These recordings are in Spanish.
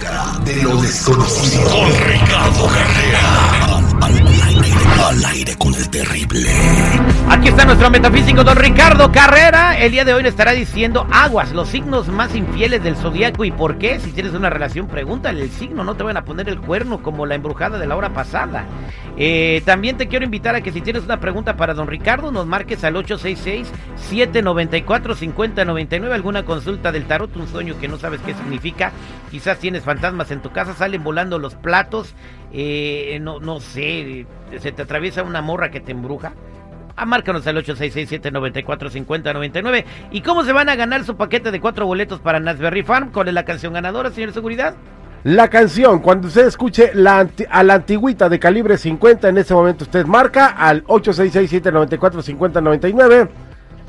de lo desconocido. Con Ricardo Carrera. Al, aire con el terrible. Aquí está nuestro metafísico don Ricardo Carrera. El día de hoy le estará diciendo aguas, los signos más infieles del zodiaco y por qué. Si tienes una relación, pregúntale el signo, no te van a poner el cuerno como la embrujada de la hora pasada. Eh, también te quiero invitar a que si tienes una pregunta para don Ricardo, nos marques al 866-794-5099. Alguna consulta del tarot, un sueño que no sabes qué significa. Quizás tienes fantasmas en tu casa, salen volando los platos. Eh, no, no sé, se te atraviesa una morra que te embruja. Ah, márcanos al 866-794-5099. ¿Y cómo se van a ganar su paquete de cuatro boletos para Nasberry Farm? ¿Cuál es la canción ganadora, señor Seguridad? La canción, cuando usted escuche la a la antigüita de calibre 50, en ese momento usted marca al 866-794-5099.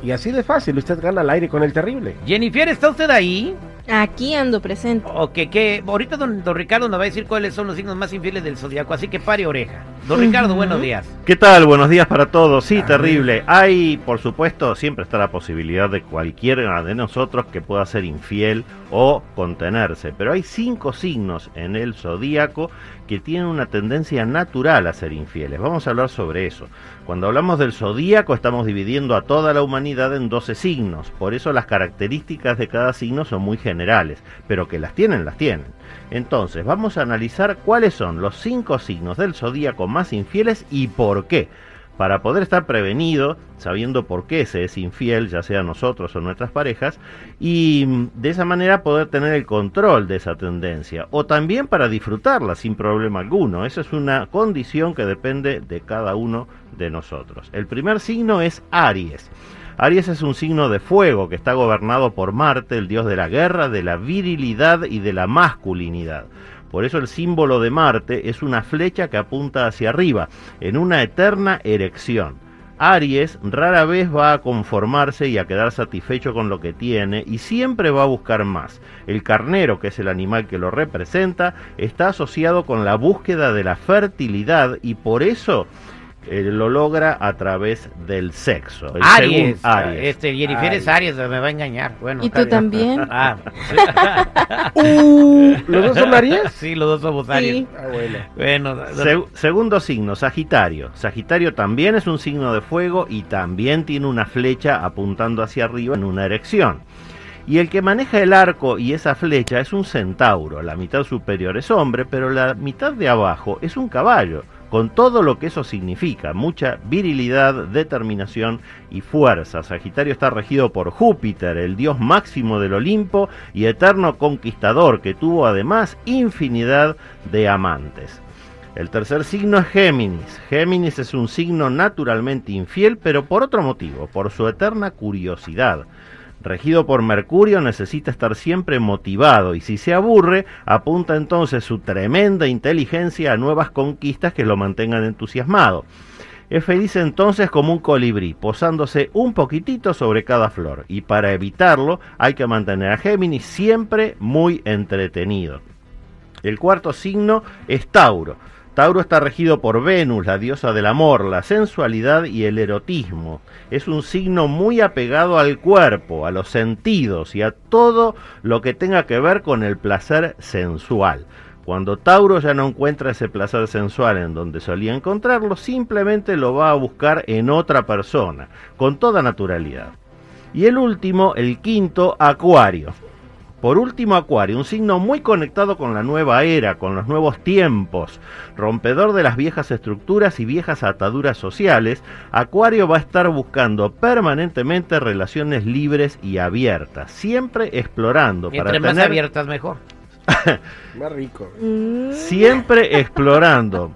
Y así de fácil, usted gana al aire con el terrible. Jennifer, ¿está usted ahí? Aquí ando presente. Ok, que ahorita don, don Ricardo nos va a decir cuáles son los signos más infieles del zodiaco, así que pare oreja. Don Ricardo, buenos días. ¿Qué tal? Buenos días para todos. Sí, terrible. Hay, por supuesto, siempre está la posibilidad de cualquiera de nosotros que pueda ser infiel o contenerse. Pero hay cinco signos en el zodíaco que tienen una tendencia natural a ser infieles. Vamos a hablar sobre eso. Cuando hablamos del zodíaco estamos dividiendo a toda la humanidad en 12 signos. Por eso las características de cada signo son muy generales. Pero que las tienen, las tienen. Entonces, vamos a analizar cuáles son los cinco signos del zodíaco más infieles y por qué. Para poder estar prevenido, sabiendo por qué se es infiel, ya sea nosotros o nuestras parejas, y de esa manera poder tener el control de esa tendencia, o también para disfrutarla sin problema alguno. Esa es una condición que depende de cada uno de nosotros. El primer signo es Aries. Aries es un signo de fuego que está gobernado por Marte, el dios de la guerra, de la virilidad y de la masculinidad. Por eso el símbolo de Marte es una flecha que apunta hacia arriba, en una eterna erección. Aries rara vez va a conformarse y a quedar satisfecho con lo que tiene y siempre va a buscar más. El carnero, que es el animal que lo representa, está asociado con la búsqueda de la fertilidad y por eso eh, lo logra a través del sexo. El Aries. Aries. Este, Jennifer es Aries, me va a engañar. Bueno, ¿Y tú bien. también? Ah, ¿Los dos son Aries? sí, los dos somos Aries. Sí. Ah, bueno. Bueno, don- Se- segundo signo, Sagitario. Sagitario también es un signo de fuego y también tiene una flecha apuntando hacia arriba en una erección. Y el que maneja el arco y esa flecha es un centauro. La mitad superior es hombre, pero la mitad de abajo es un caballo, con todo lo que eso significa, mucha virilidad, determinación y fuerza. Sagitario está regido por Júpiter, el dios máximo del Olimpo y eterno conquistador, que tuvo además infinidad de amantes. El tercer signo es Géminis. Géminis es un signo naturalmente infiel, pero por otro motivo, por su eterna curiosidad. Regido por Mercurio, necesita estar siempre motivado y si se aburre, apunta entonces su tremenda inteligencia a nuevas conquistas que lo mantengan entusiasmado. Es feliz entonces como un colibrí, posándose un poquitito sobre cada flor, y para evitarlo hay que mantener a Géminis siempre muy entretenido. El cuarto signo es Tauro. Tauro está regido por Venus, la diosa del amor, la sensualidad y el erotismo. Es un signo muy apegado al cuerpo, a los sentidos y a todo lo que tenga que ver con el placer sensual. Cuando Tauro ya no encuentra ese placer sensual en donde solía encontrarlo, simplemente lo va a buscar en otra persona, con toda naturalidad. Y el último, el quinto, Acuario. Por último, Acuario, un signo muy conectado con la nueva era, con los nuevos tiempos, rompedor de las viejas estructuras y viejas ataduras sociales, Acuario va a estar buscando permanentemente relaciones libres y abiertas, siempre explorando para entre más tener abiertas mejor. Más rico. Siempre explorando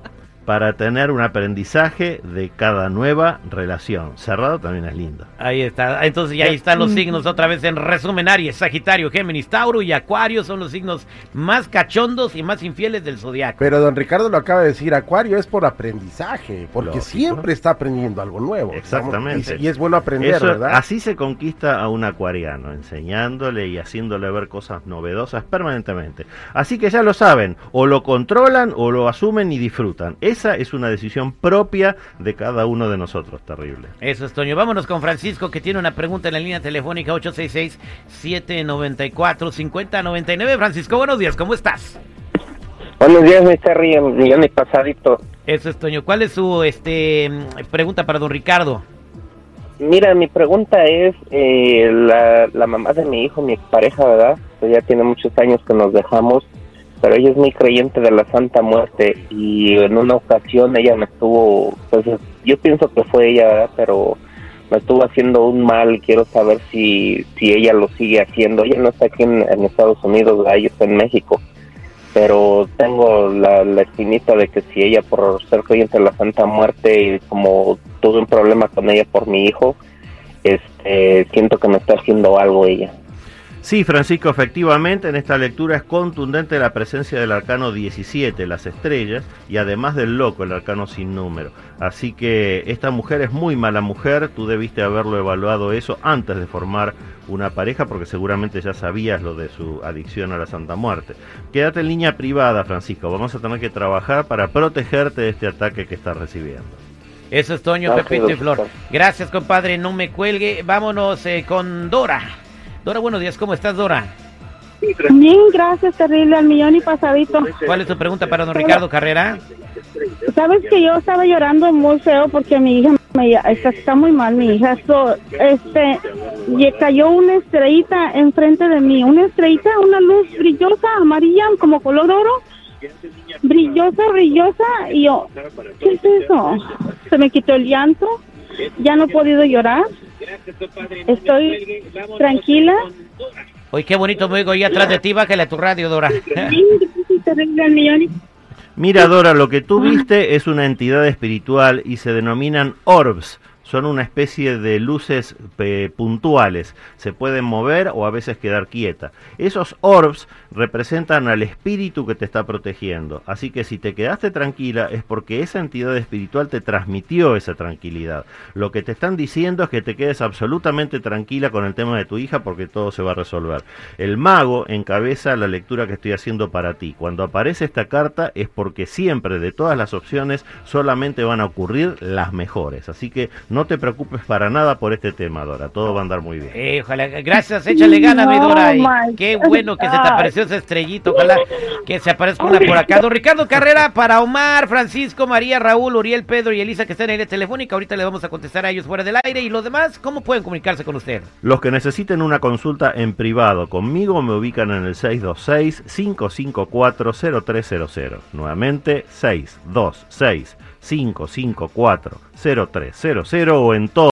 para tener un aprendizaje de cada nueva relación. Cerrado también es lindo. Ahí está. Entonces ya ahí están los signos otra vez en resumen. Aries, Sagitario, Géminis, Tauro y Acuario son los signos más cachondos y más infieles del zodiaco. Pero don Ricardo lo acaba de decir, Acuario es por aprendizaje, porque Lógico. siempre está aprendiendo algo nuevo. Exactamente. Y, y es bueno aprender, Eso- ¿verdad? así se conquista a un acuariano, enseñándole y haciéndole ver cosas novedosas permanentemente. Así que ya lo saben, o lo controlan o lo asumen y disfrutan. Esa es una decisión propia de cada uno de nosotros, terrible. Eso es, Toño. Vámonos con Francisco, que tiene una pregunta en la línea telefónica 866-794-5099. Francisco, buenos días, ¿cómo estás? Buenos días, mi Terry, millón y pasadito. Eso es, Toño. ¿Cuál es su este pregunta para don Ricardo? Mira, mi pregunta es, eh, la, la mamá de mi hijo, mi expareja, ¿verdad? Pues ya tiene muchos años que nos dejamos, pero ella es muy creyente de la Santa Muerte y en una ocasión ella me estuvo, pues yo pienso que fue ella, ¿verdad? Pero me estuvo haciendo un mal, quiero saber si, si ella lo sigue haciendo. Ella no está aquí en, Estados Unidos, ¿verdad? Ella está en México pero tengo la, la espinita de que si ella por ser creyente de la Santa Muerte y como tuve un problema con ella por mi hijo, este siento que me está haciendo algo ella. Sí, Francisco, efectivamente en esta lectura es contundente la presencia del arcano 17, las estrellas, y además del loco, el arcano sin número. Así que esta mujer es muy mala mujer, tú debiste haberlo evaluado eso antes de formar una pareja porque seguramente ya sabías lo de su adicción a la Santa Muerte. Quédate en línea privada, Francisco, vamos a tener que trabajar para protegerte de este ataque que estás recibiendo. Eso es Toño, Pepito y Flor. Gracias, compadre. No me cuelgue. Vámonos eh, con Dora. Dora, buenos días. ¿Cómo estás, Dora? Bien, gracias, terrible, al millón y pasadito. ¿Cuál es tu pregunta para don Ricardo Carrera? Sabes que yo estaba llorando muy feo porque mi hija me, está, está muy mal, mi hija. So, este, y cayó una estrellita enfrente de mí, una estrellita, una luz brillosa, amarilla, como color oro, brillosa, brillosa, y yo, ¿qué es eso? Se me quitó el llanto, ya no he podido llorar, estoy tranquila. Oye, qué bonito me oigo ahí atrás de ti. Bájale a tu radio, Dora. Mira, Dora, lo que tú viste es una entidad espiritual y se denominan orbs. Son una especie de luces puntuales. Se pueden mover o a veces quedar quieta. Esos orbs representan al espíritu que te está protegiendo. Así que si te quedaste tranquila es porque esa entidad espiritual te transmitió esa tranquilidad. Lo que te están diciendo es que te quedes absolutamente tranquila con el tema de tu hija porque todo se va a resolver. El mago encabeza la lectura que estoy haciendo para ti. Cuando aparece esta carta es porque siempre de todas las opciones solamente van a ocurrir las mejores. Así que no te preocupes para nada por este tema, Dora. Todo va a andar muy bien. Eh, ojalá, gracias, échale ganas, mi No, Dora. y my qué bueno que se te apareció esa estrellita. Ojalá que se aparezca una por acá. Don Ricardo Carrera para Omar, Francisco, María, Raúl, Uriel, Pedro y Elisa que están en la telefónica. Ahorita le vamos a contestar a ellos fuera del aire. Y los demás, ¿cómo pueden comunicarse con usted? Los que necesiten una consulta en privado conmigo me ubican en el 626-554-0300. Nuevamente, 626-554-0300 o en todo.